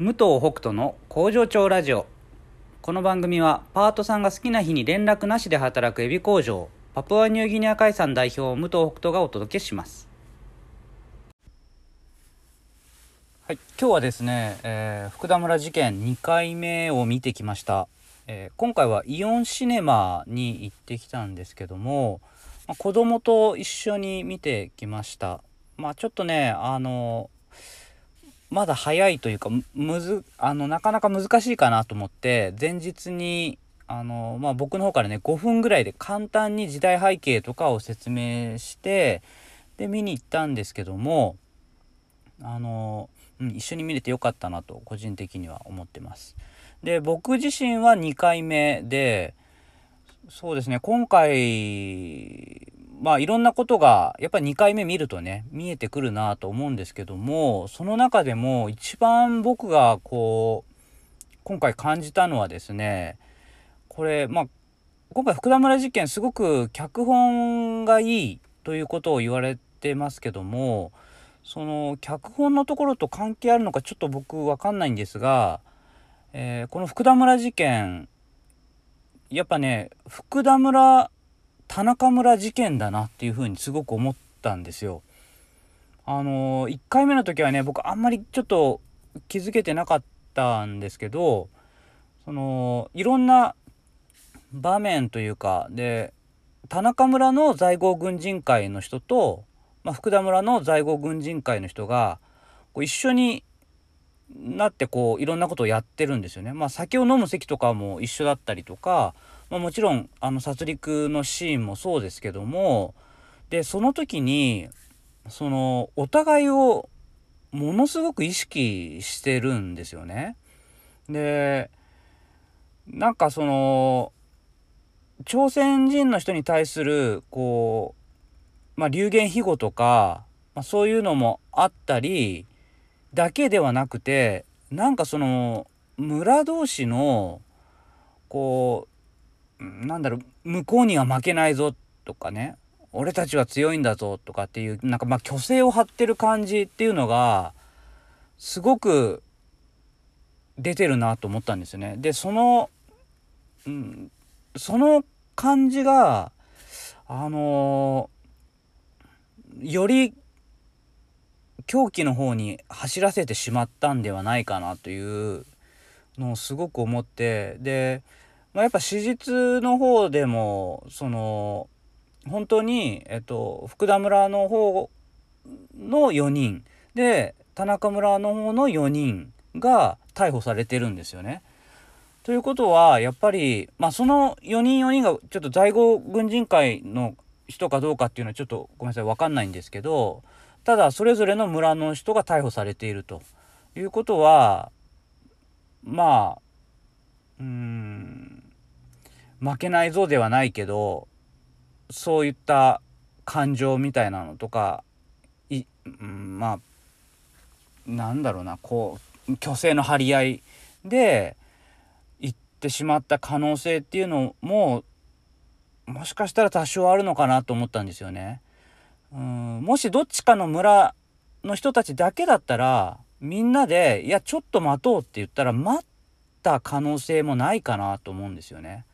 武藤北斗の工場長ラジオ。この番組はパートさんが好きな日に連絡なしで働くエビ工場パプアニューギニア海産代表武藤北斗がお届けします。はい今日はですね、えー福田村事件2回目を見てきました、えー今回はイオンシネマに行ってきたんですけども、まあ、子供と一緒に見てきました。まあちょっとねあのまだ早いというかむずあのなかなか難しいかなと思って前日にあの、まあ、僕の方からね5分ぐらいで簡単に時代背景とかを説明してで見に行ったんですけどもあの、うん、一緒に見れてよかったなと個人的には思ってます。で僕自身は2回目でそうですね今回まあいろんなことがやっぱり2回目見るとね見えてくるなと思うんですけどもその中でも一番僕がこう今回感じたのはですねこれまあ今回福田村事件すごく脚本がいいということを言われてますけどもその脚本のところと関係あるのかちょっと僕わかんないんですが、えーこの福田村事件やっぱね福田村田中村事件だなっていうふうにすごく思ったんですよ。あの1回目の時はね僕あんまりちょっと気づけてなかったんですけどそのいろんな場面というかで田中村の在郷軍人会の人と、まあ、福田村の在郷軍人会の人がこう一緒になってこういろんなことをやってるんですよね。まあ、酒を飲む席とかも一緒だったりとか、まあ、もちろんあの殺戮のシーンもそうですけどもでその時にそのお互いをものすごく意識してるんですよね。でなんかその朝鮮人の人に対するこう、まあ、流言飛語とか、まあ、そういうのもあったりだけではなくてなんかその村同士のこうなんだろう向こうには負けないぞとかね俺たちは強いんだぞとかっていうなんかまあ虚勢を張ってる感じっていうのがすごく出てるなと思ったんですよね。でその、うん、その感じがあのより狂気の方に走らせてしまったんではないかなというのをすごく思ってで、まあ、やっぱ史実の方でもその本当に、えっと、福田村の方の4人で田中村の方の4人が逮捕されてるんですよね。ということはやっぱり、まあ、その4人4人がちょっと在郷軍人会の人かどうかっていうのはちょっとごめんなさい分かんないんですけどただそれぞれの村の人が逮捕されているということはまあうーん負けないぞではないけどそういった感情みたいなのとかい、うん、まあなんだろうなこう虚勢の張り合いで行ってしまった可能性っていうのももしかしたら多少あるのかなと思ったんですよね。うんもしどっちかの村の人たちだけだったらみんなで「いやちょっと待とう」って言ったら待った可能性もないかなと思うんですよね。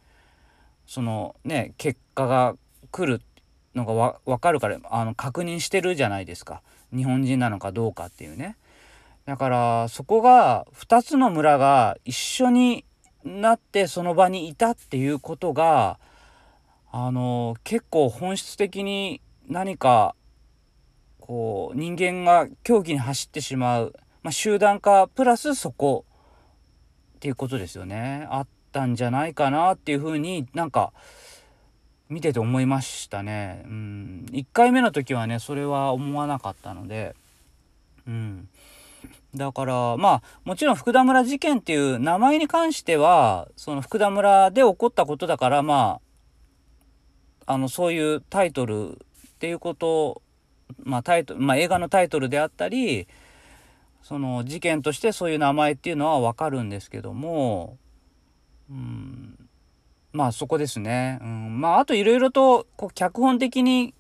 そのね結果が来るのがわ分かるからあの確認してるじゃないですか日本人なのかどうかっていうね。だからそこが2つの村が一緒になってその場にいたっていうことがあの結構本質的に何かこう人間が狂気に走ってしまう、まあ、集団化プラスそこっていうことですよねあったんじゃないかなっていうふうになんか見てて思いましたね。うん、1回目の時はねそれは思わなかったので、うん、だからまあもちろん福田村事件っていう名前に関してはその福田村で起こったことだからまああのそういうタイトルっていうことまあタイト、まあ、映画のタイトルであったりその事件としてそういう名前っていうのは分かるんですけども、うん、まあそこですね。うん、まああといろいろとこう脚本的に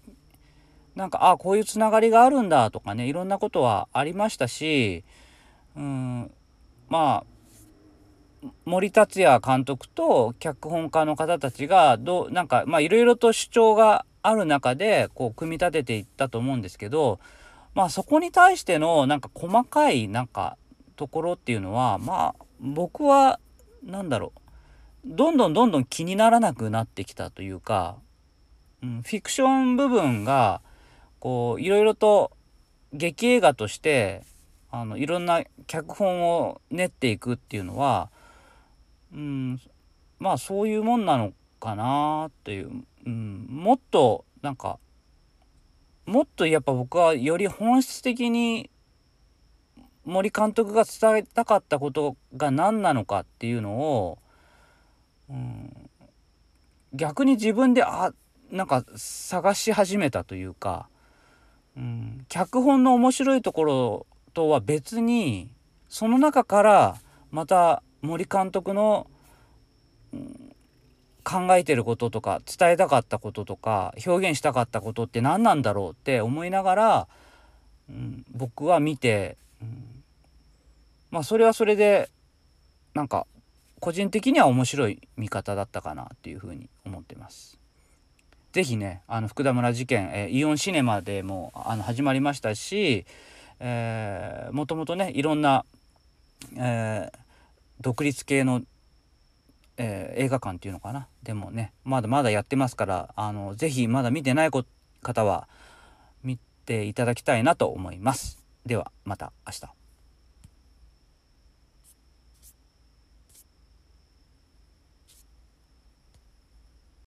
なんかあこういうつながりがあるんだとかねいろんなことはありましたし、うん、まあ森達也監督と脚本家の方たちがどなんかまあいろいろと主張がある中でこう組み立てていったと思うんですけどまあそこに対してのなんか細かいなんかところっていうのはまあ僕は何だろう。どんどんどんどん気にならなくなってきたというか、うん、フィクション部分がこういろいろと劇映画としてあのいろんな脚本を練っていくっていうのは、うん、まあそういうもんなのかなっていう、うん、もっとなんかもっとやっぱ僕はより本質的に森監督が伝えたかったことが何なのかっていうのを、うん、逆に自分であなんか探し始めたというか、うん、脚本の面白いところとは別にその中からまた森監督の、うん、考えてることとか伝えたかったこととか表現したかったことって何なんだろうって思いながら、うん、僕は見て、うん、まあそれはそれでなんか個人的には面白い見方だったかなっていうふうに思ってます。是非ねあの福田村事件、えー、イオンシネマでもあの始まりましたし、えー、もともとねいろんな、えー、独立系のえー、映画館っていうのかな？でもねまだまだやってますからあの是非まだ見てない方は見ていただきたいなと思います。ではまた明日。